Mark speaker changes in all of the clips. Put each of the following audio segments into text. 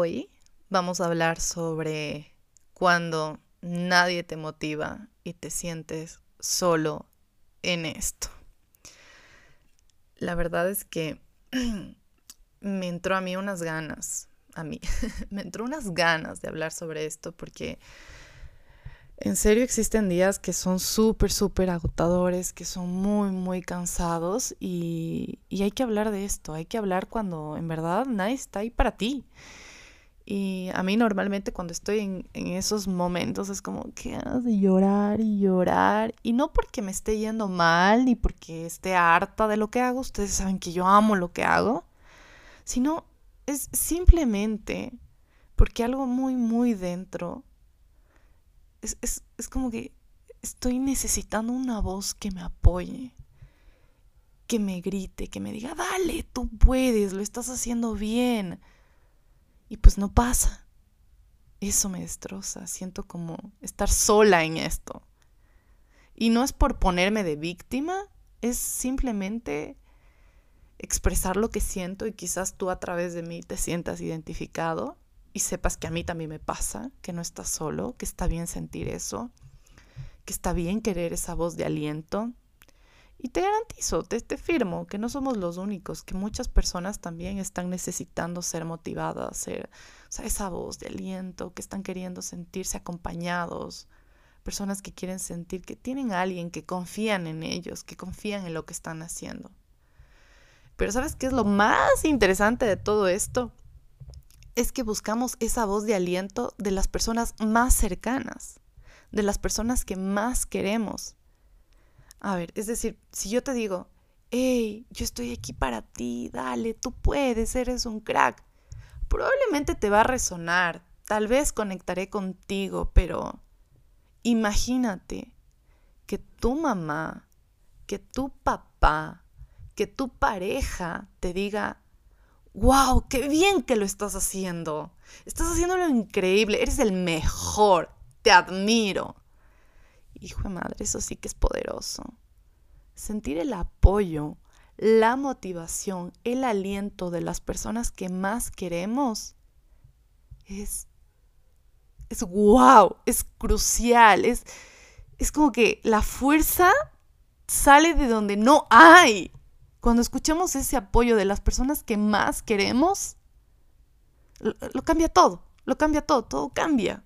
Speaker 1: Hoy vamos a hablar sobre cuando nadie te motiva y te sientes solo en esto. La verdad es que me entró a mí unas ganas, a mí, me entró unas ganas de hablar sobre esto porque en serio existen días que son súper, súper agotadores, que son muy, muy cansados y, y hay que hablar de esto, hay que hablar cuando en verdad nadie está ahí para ti. Y a mí normalmente cuando estoy en, esos momentos es como que ganas de llorar y llorar. Y no porque me esté yendo mal ni porque esté harta de lo que hago, ustedes saben que yo amo lo que hago, sino es simplemente porque algo muy, muy dentro es, es, es como que estoy necesitando una voz que me apoye, que me grite, que me diga, dale, tú puedes, lo estás haciendo bien. Y pues no pasa. Eso me destroza, siento como estar sola en esto. Y no es por ponerme de víctima, es simplemente expresar lo que siento y quizás tú a través de mí te sientas identificado y sepas que a mí también me pasa, que no estás solo, que está bien sentir eso, que está bien querer esa voz de aliento. Y te garantizo, te, te firmo que no somos los únicos, que muchas personas también están necesitando ser motivadas, ser esa voz de aliento, que están queriendo sentirse acompañados, personas que quieren sentir que tienen a alguien, que confían en ellos, que confían en lo que están haciendo. Pero ¿sabes qué es lo más interesante de todo esto? es que buscamos esa voz de aliento de las personas más cercanas, de las personas que más queremos. A ver, es decir, si yo te digo, hey, yo estoy aquí para ti, dale, tú puedes, eres un crack, probablemente te va a resonar, tal vez conectaré contigo, pero imagínate que tu mamá, que tu papá, que tu pareja te diga, wow, qué bien que lo estás haciendo. Estás haciéndolo increíble, eres el mejor, te admiro. Hijo de madre, eso sí que es poderoso. Sentir el apoyo, la motivación, el aliento de las personas que más queremos es, es wow, es crucial, es, es como que la fuerza sale de donde no hay. Cuando escuchamos ese apoyo de las personas que más queremos, lo, cambia todo, lo cambia todo, todo cambia.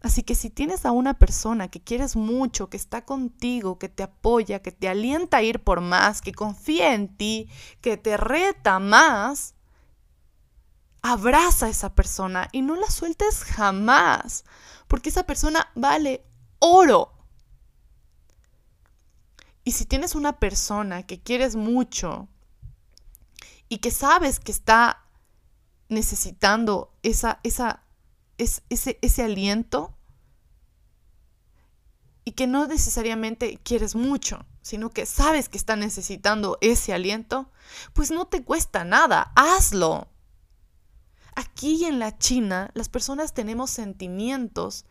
Speaker 1: Así que si tienes a una persona que quieres mucho, que está contigo, que te apoya, que te alienta a ir por más, que confía en ti, que te reta más, abraza a esa persona y no la sueltes jamás, porque esa persona vale oro. Y si tienes una persona que quieres mucho y que sabes que está necesitando esa, esa, ese, ese aliento y que no necesariamente quieres mucho, sino que sabes que está necesitando ese aliento, pues no te cuesta nada, hazlo. Aquí en la China las personas tenemos sentimientos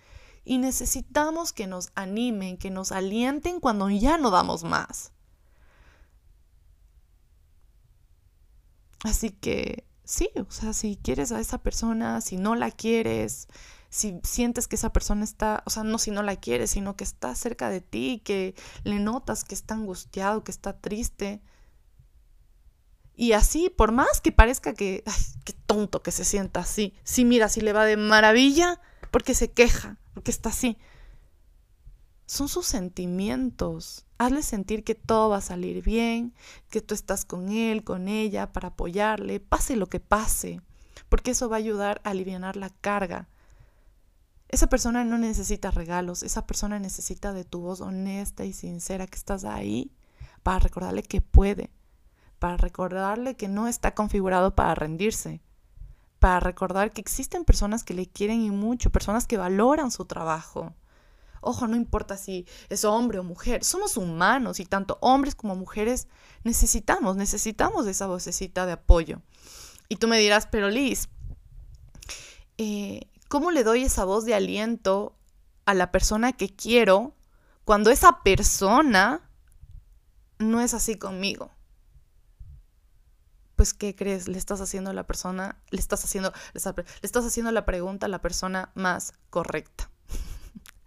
Speaker 1: y necesitamos que nos animen, que nos alienten cuando ya no damos más. Así que sí, o sea, si quieres a esa persona, si no la quieres, si sientes que esa persona está, o sea, no si no la quieres, sino que está cerca de ti, que le notas que está angustiado, que está triste. Y así, por más que parezca que, ay, qué tonto que se sienta así, sí, mira, si le va de maravilla, porque se queja, porque está así. Son sus sentimientos. Hazle sentir que todo va a salir bien, que tú estás con él, con ella, para apoyarle, pase lo que pase, porque eso va a ayudar a aliviar la carga. Esa persona no necesita regalos, esa persona necesita de tu voz honesta y sincera que estás ahí para recordarle que puede, para recordarle que no está configurado para rendirse, para recordar que existen personas que le quieren y mucho, personas que valoran su trabajo. Ojo, no importa si es hombre o mujer, somos humanos y tanto hombres como mujeres necesitamos, necesitamos esa vocecita de apoyo. Y tú me dirás, pero Liz, eh, ¿cómo le doy esa voz de aliento a la persona que quiero cuando esa persona no es así conmigo? pues ¿qué crees? Le estás haciendo a la persona, le estás haciendo, le estás haciendo la pregunta a la persona más correcta.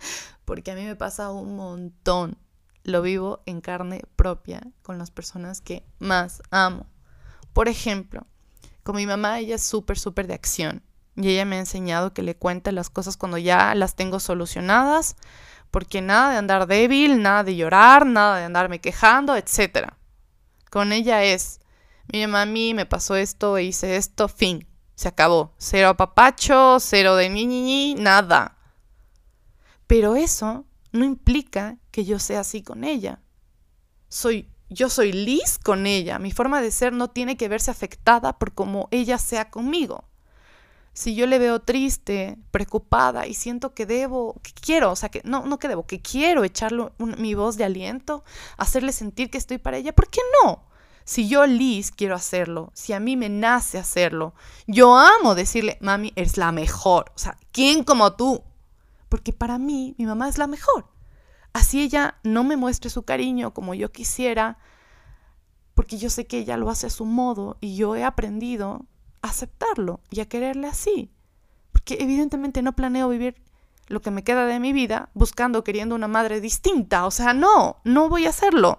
Speaker 1: Porque a mí me pasa un montón. Lo vivo en carne propia con las personas que más amo. Por ejemplo, con mi mamá, ella es súper, súper de acción. Y ella me ha enseñado que le cuente las cosas cuando ya las tengo solucionadas. Porque nada de andar débil, nada de llorar, nada de andarme quejando, etc. Con ella es, mi mamá a mí me pasó esto, hice esto, fin, se acabó. Cero apapacho, cero de ni, ni, ni, nada. Pero eso no implica que yo sea así con ella. Soy, yo soy Liz con ella. Mi forma de ser no tiene que verse afectada por cómo ella sea conmigo. Si yo le veo triste, preocupada y siento que debo, que quiero, o sea, que no, no que debo, que quiero echarle mi voz de aliento, hacerle sentir que estoy para ella, ¿por qué no? Si yo, Liz, quiero hacerlo, si a mí me nace hacerlo, yo amo decirle, mami, eres la mejor. O sea, ¿quién como tú? Porque para mí, mi mamá es la mejor. Así ella no me muestre su cariño como yo quisiera, porque yo sé que ella lo hace a su modo y yo he aprendido a aceptarlo y a quererle así. Porque evidentemente no planeo vivir lo que me queda de mi vida buscando, queriendo una madre distinta. O sea, no, no voy a hacerlo.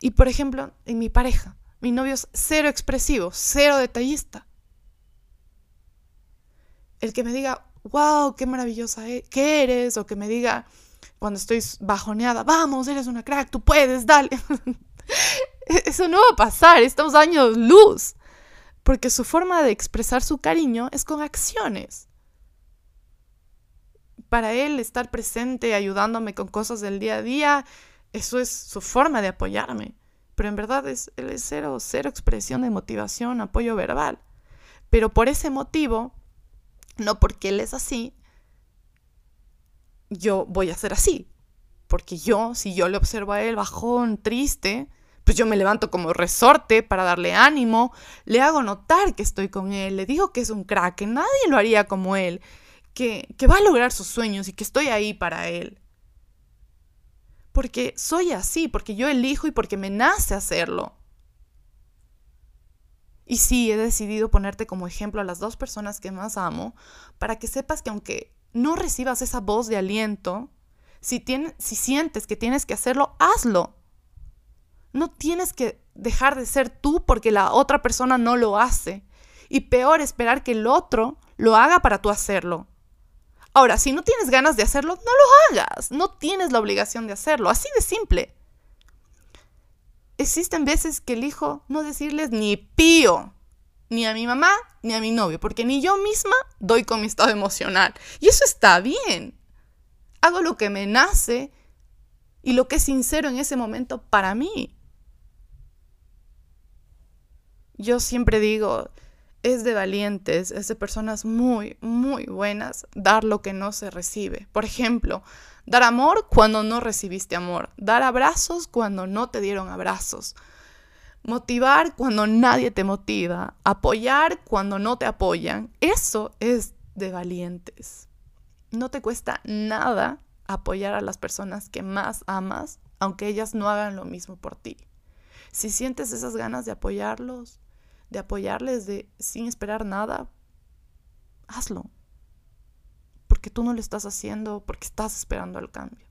Speaker 1: Y por ejemplo, en mi pareja, mi novio es cero expresivo, cero detallista. El que me diga, wow, qué maravillosa e-, que eres, o que me diga cuando estoy bajoneada, vamos, eres una crack, tú puedes, dale. Eso no va a pasar, estamos años luz. Porque su forma de expresar su cariño es con acciones. Para él estar presente, ayudándome con cosas del día a día, eso es su forma de apoyarme. Pero en verdad es, él es cero, cero expresión de motivación, apoyo verbal. Pero por ese motivo, no porque él es así, yo voy a ser así. Porque yo, si yo le observo a él bajón, triste, pues yo me levanto como resorte para darle ánimo, le hago notar que estoy con él, le digo que es un crack, que nadie lo haría como él, que, que va a lograr sus sueños y que estoy ahí para él porque soy así, porque yo elijo y porque me nace hacerlo. Y sí, he decidido ponerte como ejemplo a las dos personas que más amo, para que sepas que aunque no recibas esa voz de aliento, si, si sientes que tienes que hacerlo, hazlo. No tienes que dejar de ser tú porque la otra persona no lo hace. Y peor, esperar que el otro lo haga para tú hacerlo. Ahora, si no tienes ganas de hacerlo, no lo hagas. No tienes la obligación de hacerlo. Así de simple. Existen veces que elijo no decirles ni pío, ni a mi mamá, ni a mi novio, porque ni yo misma doy con mi estado emocional. Y eso está bien. Hago lo que me nace y lo que es sincero en ese momento para mí. Yo siempre digo, es de valientes, es de personas muy, muy buenas dar lo que no se recibe. Por ejemplo, dar amor cuando no recibiste amor, dar abrazos cuando no te dieron abrazos, motivar cuando nadie te motiva, apoyar cuando no te apoyan. Eso es de valientes. No te cuesta nada apoyar a las personas que más amas, aunque ellas no hagan lo mismo por ti. Si sientes esas ganas de apoyarlos, de apoyarles de sin esperar nada, hazlo. Porque tú no lo estás haciendo porque estás esperando el cambio.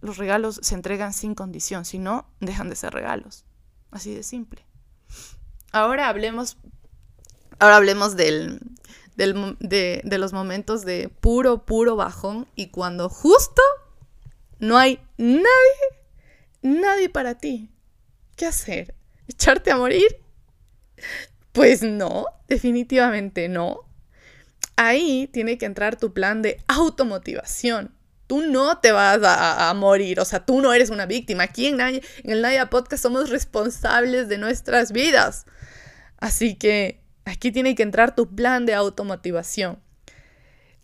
Speaker 1: Los regalos se entregan sin condición, si no, dejan de ser regalos. Así de simple. Ahora hablemos, ahora hablemos del, del, de, de los momentos de puro, puro bajón y cuando justo no hay nadie, nadie para ti. ¿Qué hacer? ¿Echarte a morir? Pues no, definitivamente no. Ahí tiene que entrar tu plan de automotivación. Tú no te vas a, morir, o sea, tú no eres una víctima. Aquí en, en el Naya Podcast somos responsables de nuestras vidas. Así que aquí tiene que entrar tu plan de automotivación.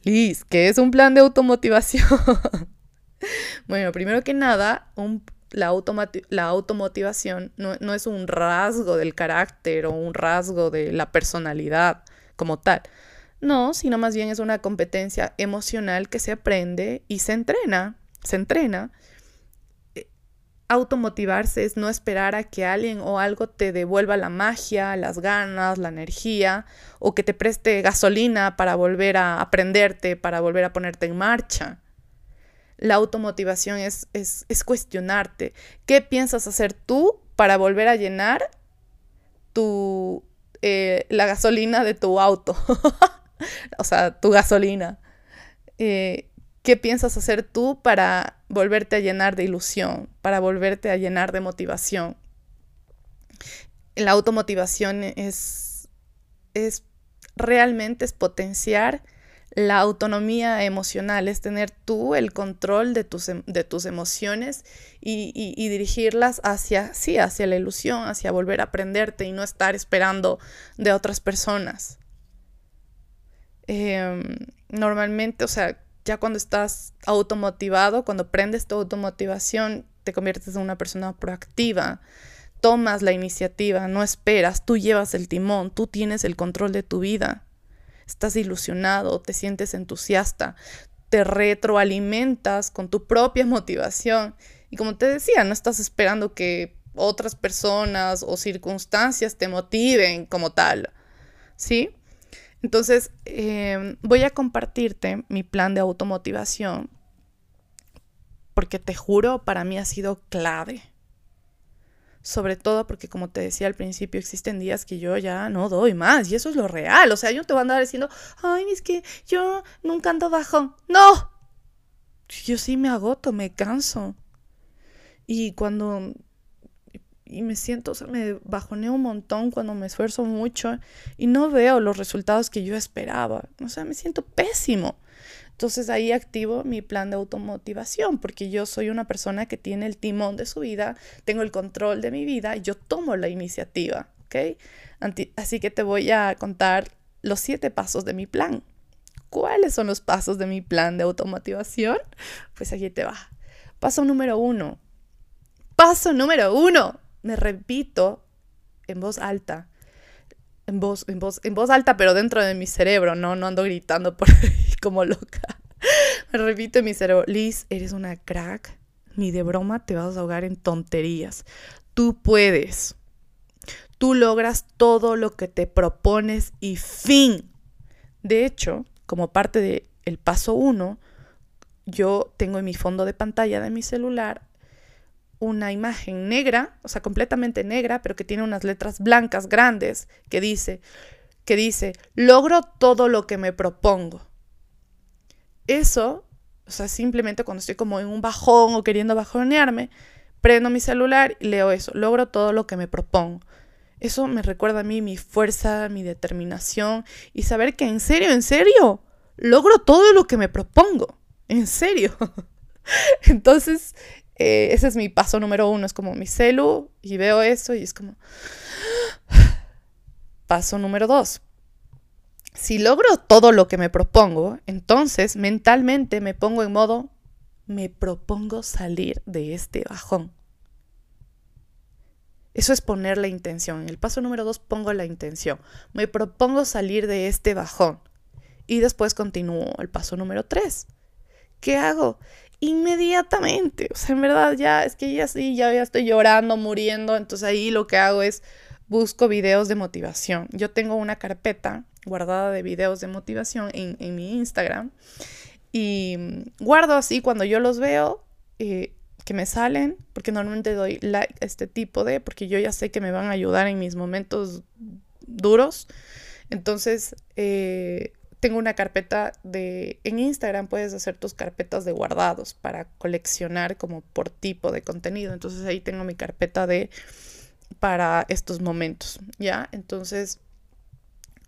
Speaker 1: Liz, ¿qué es un plan de automotivación? bueno, primero que nada, un la, la automotivación no, no, es un rasgo del carácter o un rasgo de la personalidad como tal. No, sino más bien es una competencia emocional que se aprende y se entrena, se entrena eh, automotivarse es no esperar a que alguien o algo te devuelva la magia, las ganas, la energía, o que te preste gasolina para volver a aprenderte, para volver a ponerte en marcha. La automotivación es, es, cuestionarte. ¿Qué piensas hacer tú para volver a llenar tu, eh, la gasolina de tu auto? o sea, tu gasolina. Eh, ¿Qué piensas hacer tú para volverte a llenar de ilusión, para volverte a llenar de motivación? La automotivación es, es realmente es potenciar la autonomía emocional, es tener tú el control de tus, em, de tus emociones y, dirigirlas hacia, sí, hacia la ilusión, hacia volver a aprenderte y no estar esperando de otras personas. Em, normalmente, o sea, ya cuando estás automotivado, cuando prendes tu automotivación, te conviertes en una persona proactiva, tomas la iniciativa, no esperas, tú llevas el timón, tú tienes el control de tu vida. Estás ilusionado, te sientes entusiasta, te retroalimentas con tu propia motivación. Y como te decía, no estás esperando que otras personas o circunstancias te motiven como tal. ¿Sí? Entonces, em, voy a compartirte mi plan de automotivación porque te juro, para mí ha sido clave. Sobre todo porque, como te decía al principio, existen días que yo ya no doy más y eso es lo real. O sea, yo te voy a andar diciendo, ay, es que yo nunca ando bajo. ¡No! Yo sí me agoto, me canso. Y cuando y me siento, o sea, me bajoneo un montón cuando me esfuerzo mucho y no veo los resultados que yo esperaba. O sea, me siento pésimo. Entonces ahí activo mi plan de automotivación porque yo soy una persona que tiene el timón de su vida, tengo el control de mi vida y yo tomo la iniciativa, ¿ok? Así que te voy a contar los siete pasos de mi plan. ¿Cuáles son los pasos de mi plan de automotivación? Pues aquí te va. Paso número uno. Paso número uno me repito en voz alta, en voz, en voz, en voz alta, pero dentro de mi cerebro, no, no ando gritando por ahí como loca. Me repito en mi cerebro, Liz, eres una crack, ni de broma te vas a ahogar en tonterías. Tú puedes. Tú logras todo lo que te propones y fin. De hecho, como parte del el paso uno, yo tengo en mi fondo de pantalla de mi celular una imagen negra, o sea, completamente negra, pero que tiene unas letras blancas grandes que dice, que dice, logro todo lo que me propongo. Eso, o sea, simplemente cuando estoy como en un bajón o queriendo bajonearme, prendo mi celular y leo eso, logro todo lo que me propongo. Eso me recuerda a mí mi fuerza, mi determinación y saber que en serio, en serio, logro todo lo que me propongo. En serio. Entonces, eh, ese es mi paso número uno, es como mi celu y veo eso y es como... Paso número dos. Si logro todo lo que me propongo, entonces mentalmente me pongo en modo, me propongo salir de este bajón. Eso es poner la intención. En el paso número dos pongo la intención. Me propongo salir de este bajón. Y después continúo el paso número tres. ¿Qué hago? Inmediatamente. O sea, en verdad ya es que ya sí, ya, ya estoy llorando, muriendo. Entonces ahí lo que hago es busco videos de motivación. Yo tengo una carpeta guardada de videos de motivación en, en mi Instagram. Y guardo así cuando yo los veo, eh, que me salen, porque normalmente doy like a este tipo de, porque yo ya sé que me van a ayudar en mis momentos duros. Entonces, eh, tengo una carpeta de... En Instagram puedes hacer tus carpetas de guardados para coleccionar como por tipo de contenido. Entonces ahí tengo mi carpeta de... para estos momentos, ¿ya? Entonces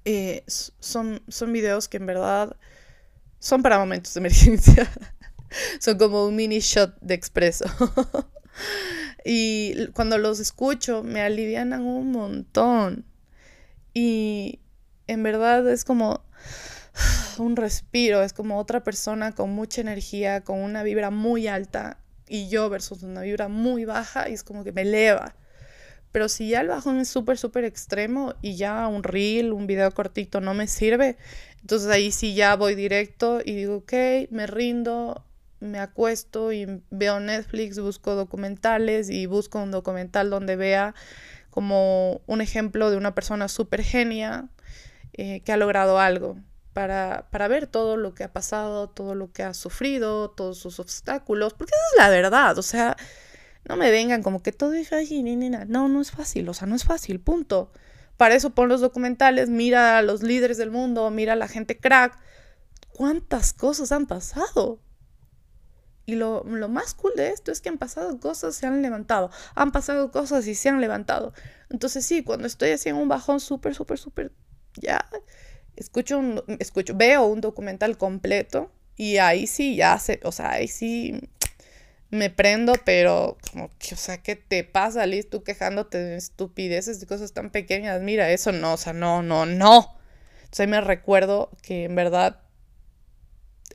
Speaker 1: eh, son, son videos que en verdad son para momentos de emergencia. son como un mini shot de expreso. y cuando los escucho me alivianan un montón. Y en verdad es como un respiro, es como otra persona con mucha energía, con una vibra muy alta y yo versus una vibra muy baja y es como que me eleva. Pero si ya el bajón es súper, súper extremo y ya un reel, un video cortito no me sirve, entonces ahí sí ya voy directo y digo, ok, me rindo, me acuesto y veo Netflix, busco documentales y busco un documental donde vea como un ejemplo de una persona súper genia eh, que ha logrado algo. Para, para, ver todo lo que ha pasado, todo lo que ha sufrido, todos sus obstáculos, porque esa es la verdad, o sea, no me vengan como que todo es fácil, ni, ni, no, no es fácil, o sea, no es fácil, punto. Para eso pon los documentales, mira a los líderes del mundo, mira a la gente crack, cuántas cosas han pasado. Y lo, más cool de esto es que han pasado cosas, se han levantado. Han pasado cosas y se han levantado. Entonces sí, cuando estoy así en un bajón súper, súper, súper, ya escucho, un, escucho, veo un documental completo y ahí sí ya sé, o sea, ahí sí me prendo, pero como que, o sea, ¿qué te pasa, Liz? Tú quejándote de estupideces, de cosas tan pequeñas. Mira, eso no, o sea, no, no, no. Entonces ahí me recuerdo que en verdad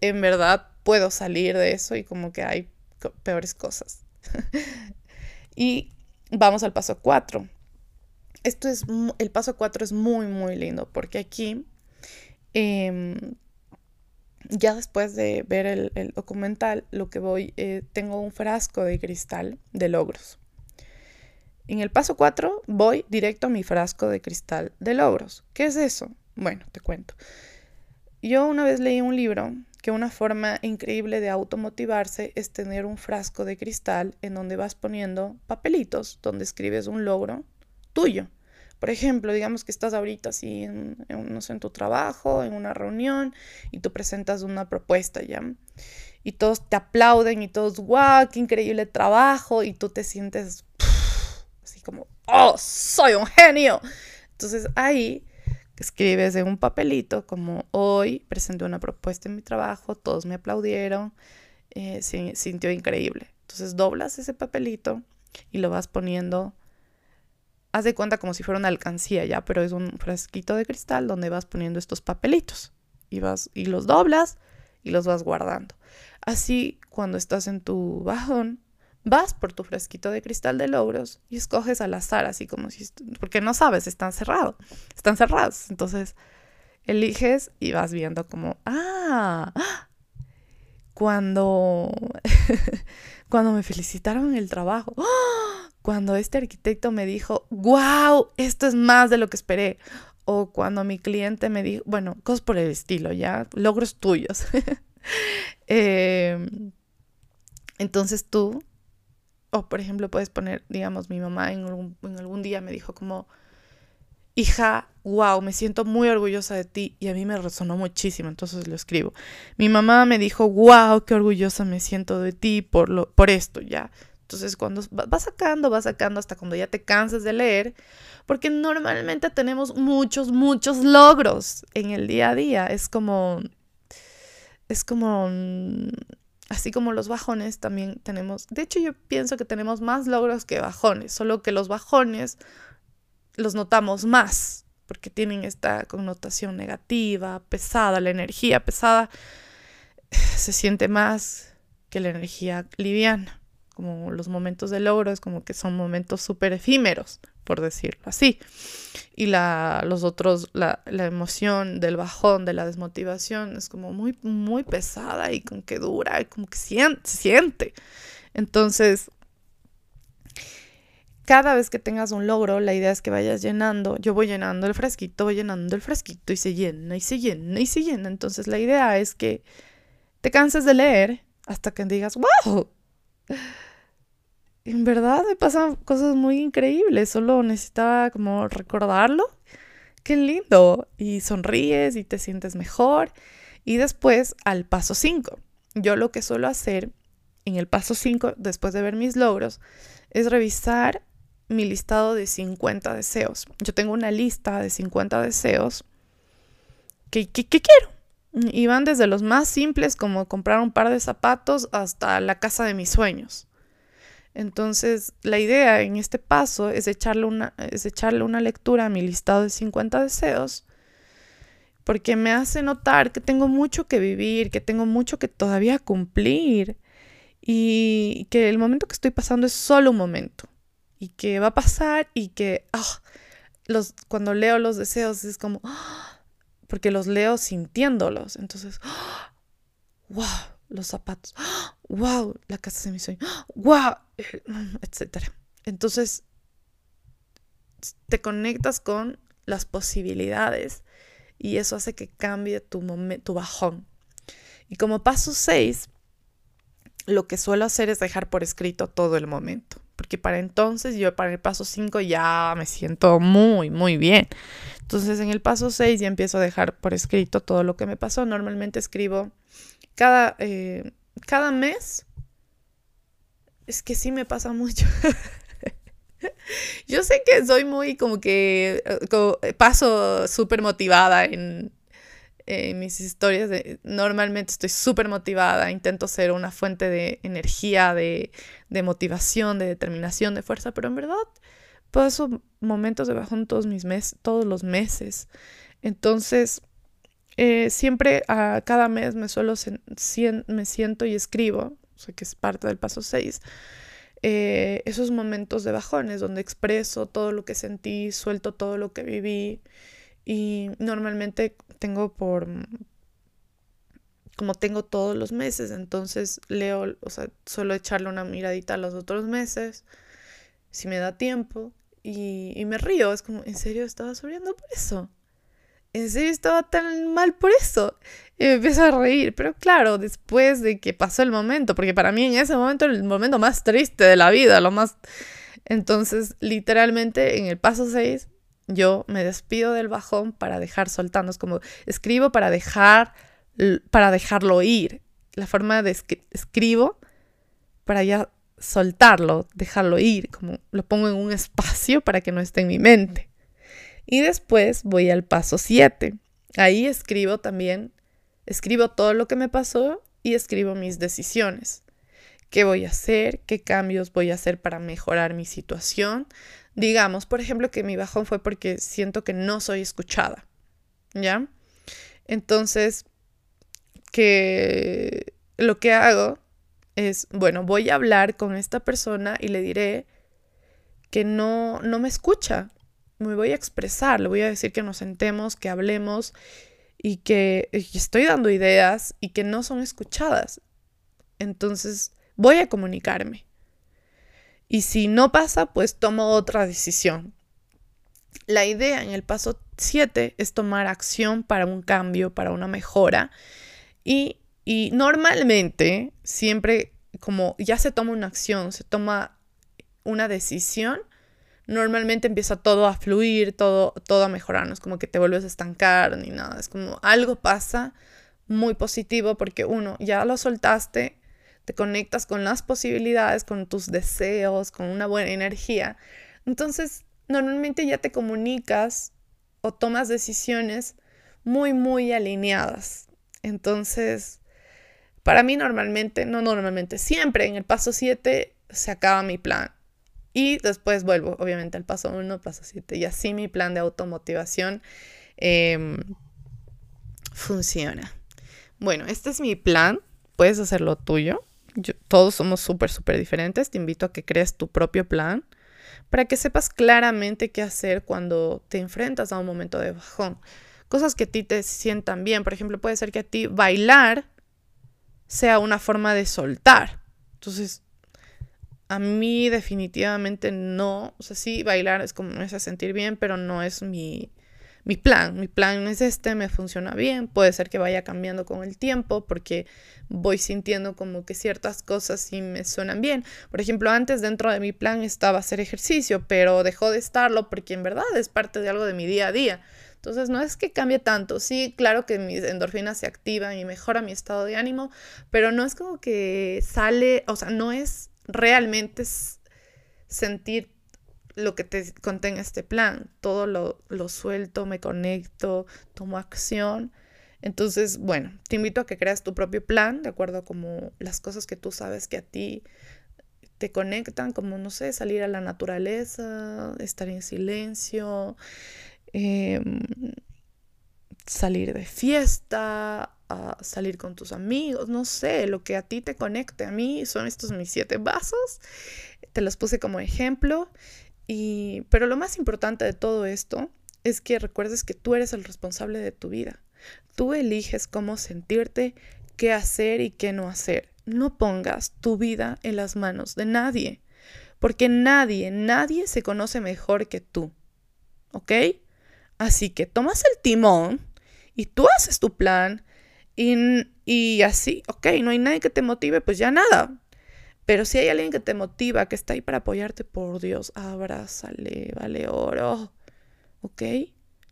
Speaker 1: en verdad puedo salir de eso y como que hay peores cosas. y vamos al paso 4. Esto es, el paso 4 es muy, muy lindo porque aquí, em, ya después de ver el, documental, lo que voy, eh, tengo un frasco de cristal de logros. En el paso 4 voy directo a mi frasco de cristal de logros. ¿Qué es eso? Bueno, te cuento. Yo una vez leí un libro que una forma increíble de automotivarse es tener un frasco de cristal en donde vas poniendo papelitos, donde escribes un logro tuyo. Por ejemplo, digamos que estás ahorita así en, no sé, en tu trabajo, en una reunión, y tú presentas una propuesta ya. Y todos te aplauden y todos, wow, qué increíble trabajo, y tú te sientes así como, oh, soy un genio. Entonces ahí escribes en un papelito como hoy presenté una propuesta en mi trabajo, todos me aplaudieron, eh, sintió increíble. Entonces doblas ese papelito y lo vas poniendo, haz de cuenta como si fuera una alcancía ya, pero es un frasquito de cristal donde vas poniendo estos papelitos y, vas, y los doblas y los vas guardando. Así cuando estás en tu bajón, vas por tu fresquito de cristal de logros y escoges al azar, así como si, porque no sabes, están cerrados, están cerrados. Entonces, eliges y vas viendo como, ah, cuando, cuando me felicitaron el trabajo, cuando este arquitecto me dijo, wow, esto es más de lo que esperé. O cuando mi cliente me dijo, bueno, cosas por el estilo, ya, logros tuyos. Em, entonces tú o por ejemplo puedes poner, digamos, mi mamá en algún, día me dijo como, hija, wow, me siento muy orgullosa de ti y a mí me resonó muchísimo, entonces lo escribo. Mi mamá me dijo, wow, qué orgullosa me siento de ti por, lo, por esto, ya. Entonces cuando vas sacando, vas sacando hasta cuando ya te cansas de leer, porque normalmente tenemos muchos, muchos logros en el día a día. Es como, es como mm, Así como los bajones también tenemos, de hecho yo pienso que tenemos más logros que bajones, solo que los bajones los notamos más porque tienen esta connotación negativa, pesada, la energía pesada se siente más que la energía liviana, como los momentos de logro es como que son momentos súper efímeros, por decirlo así. Y la, los otros, la, la, emoción del bajón, de la desmotivación, es como muy, muy pesada y como que dura, y como que siente, siente. Entonces, cada vez que tengas un logro, la idea es que vayas llenando, yo voy llenando el fresquito, voy llenando el fresquito y se llena y se llena y se llena. Entonces la idea es que te canses de leer hasta que digas, wow, en verdad me pasan cosas muy increíbles, solo necesitaba como recordarlo. Qué lindo. Y sonríes y te sientes mejor. Y después al paso 5. Yo lo que suelo hacer en el paso 5, después de ver mis logros, es revisar mi listado de 50 deseos. Yo tengo una lista de 50 deseos que, que, que quiero. Y van desde los más simples como comprar un par de zapatos hasta la casa de mis sueños. Entonces, la idea en este paso es echarle una, es echarle una lectura a mi listado de 50 deseos, porque me hace notar que tengo mucho que vivir, que tengo mucho que todavía cumplir y que el momento que estoy pasando es solo un momento y que va a pasar y que ah, los, cuando leo los deseos es como, ah, porque los leo sintiéndolos, entonces, wow, los zapatos, wow, la casa de mis sueños, wow, etcétera. Entonces, te conectas con las posibilidades y eso hace que cambie tu, tu bajón. Y como paso 6, lo que suelo hacer es dejar por escrito todo el momento, porque para entonces yo para el paso 5 ya me siento muy, muy bien. Entonces en el paso 6 ya empiezo a dejar por escrito todo lo que me pasó. Normalmente escribo cada, eh, cada mes. Es que sí me pasa mucho. Yo sé que soy muy como que eh, paso súper motivada en, mis historias. De, normalmente estoy súper motivada, intento ser una fuente de energía, de, motivación, de determinación, de fuerza, pero en verdad paso momentos de bajón todos mis meses, todos los meses. Entonces, eh, siempre a cada mes me suelo me siento y escribo, o sea que es parte del paso 6 eh, esos momentos de bajones donde expreso todo lo que sentí, suelto todo lo que viví y normalmente tengo por, como tengo todos los meses, entonces leo, o sea, suelo echarle una miradita a los otros meses, si me da tiempo, y, y me río, es como, ¿en serio estaba sufriendo por eso? ¿En serio estaba tan mal por eso? Y me empiezo a reír, pero claro, después de que pasó el momento, porque para mí en ese momento era el momento más triste de la vida, lo más... Entonces, literalmente en el paso 6, yo me despido del bajón para dejar soltando, es como escribo para dejar, para dejarlo ir. La forma de escribo para ya soltarlo, dejarlo ir, como lo pongo en un espacio para que no esté en mi mente. Y después voy al paso 7. Ahí escribo también Escribo todo lo que me pasó y escribo mis decisiones. ¿Qué voy a hacer? ¿Qué cambios voy a hacer para mejorar mi situación? Digamos, por ejemplo, que mi bajón fue porque siento que no soy escuchada. ¿Ya? Entonces, que lo que hago es, bueno, voy a hablar con esta persona y le diré que no, no me escucha. Me voy a expresar, le voy a decir que nos sentemos, que hablemos y que estoy dando ideas y que no son escuchadas. Entonces voy a comunicarme. Y si no pasa, pues tomo otra decisión. La idea en el paso 7 es tomar acción para un cambio, para una mejora. Y, y normalmente, siempre como ya se toma una acción, se toma una decisión, normalmente empieza todo a fluir, todo, todo a mejorar, no es como que te vuelves a estancar ni nada, es como algo pasa muy positivo porque uno, ya lo soltaste, te conectas con las posibilidades, con tus deseos, con una buena energía. Entonces, normalmente ya te comunicas o tomas decisiones muy, muy alineadas. Entonces, para mí normalmente, no normalmente, siempre en el paso 7 se acaba mi plan. Y después vuelvo, obviamente, al paso 1, paso 7. Y así mi plan de automotivación em, funciona. Bueno, este es mi plan. Puedes hacerlo tuyo. Todos somos súper, súper diferentes. Te invito a que crees tu propio plan para que sepas claramente qué hacer cuando te enfrentas a un momento de bajón. Cosas que a ti te sientan bien. Por ejemplo, puede ser que a ti bailar sea una forma de soltar. Entonces, a mí definitivamente no, o sea, sí, bailar es como me hace sentir bien, pero no es mi, mi plan. Mi plan es este, me funciona bien, puede ser que vaya cambiando con el tiempo porque voy sintiendo como que ciertas cosas sí me suenan bien. Por ejemplo, antes dentro de mi plan estaba hacer ejercicio, pero dejó de estarlo porque en verdad es parte de algo de mi día a día. Entonces no es que cambie tanto, sí, claro que mis endorfinas se activan y mejora mi estado de ánimo, pero no es como que sale, o sea, no es realmente sentir lo que te contenga este plan. Todo lo, lo suelto, me conecto, tomo acción. Entonces, bueno, te invito a que creas tu propio plan, de acuerdo a como las cosas que tú sabes que a ti te conectan, como, no sé, salir a la naturaleza, estar en silencio, em, salir de fiesta, salir con tus amigos, no sé, lo que a ti te conecte. A mí son estos mis siete vasos, te los puse como ejemplo, y, pero lo más importante de todo esto es que recuerdes que tú eres el responsable de tu vida. Tú eliges cómo sentirte qué hacer y qué no hacer. No pongas tu vida en las manos de nadie, porque nadie, nadie se conoce mejor que tú. ¿Ok? Así que tomas el timón y tú haces tu plan y, y así, ok, no hay nadie que te motive, pues ya nada. Pero si hay alguien que te motiva, que está ahí para apoyarte, por Dios, abrázale, vale oro. ¿Ok?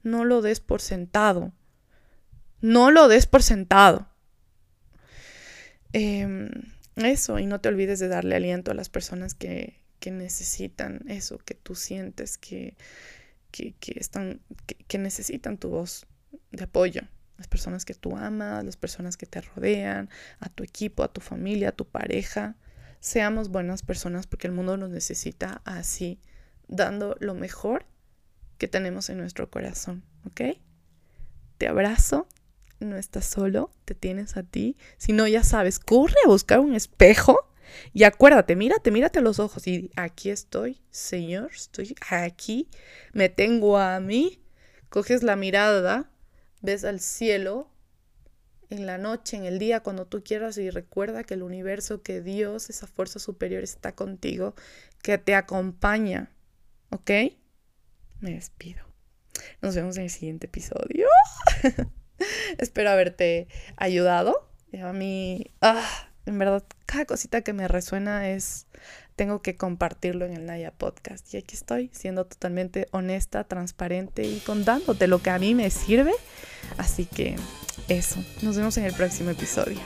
Speaker 1: No lo des por sentado. No lo des por sentado. Em, eso, y no te olvides de darle aliento a las personas que, necesitan eso, que tú sientes que, que, están, que, necesitan tu voz de apoyo. Las personas que tú amas, las personas que te rodean, a tu equipo, a tu familia, a tu pareja. Seamos buenas personas porque el mundo nos necesita así, dando lo mejor que tenemos en nuestro corazón, ¿ok? Te abrazo, no estás solo, te tienes a ti. Si no, ya sabes, corre a buscar un espejo y acuérdate, mírate, mírate a los ojos y aquí estoy, Señor, estoy aquí, me tengo a mí. Coges la mirada, ves al cielo en la noche, en el día, cuando tú quieras y recuerda que el universo, que Dios, esa fuerza superior está contigo, que te acompaña, ¿ok? me despido. Nos vemos en el siguiente episodio. Espero haberte ayudado. A mí, ah, en verdad, cada cosita que me resuena es, tengo que compartirlo en el Naya Podcast. Y aquí estoy, siendo totalmente honesta, transparente y contándote lo que a mí me sirve. Así que eso, nos vemos en el próximo episodio.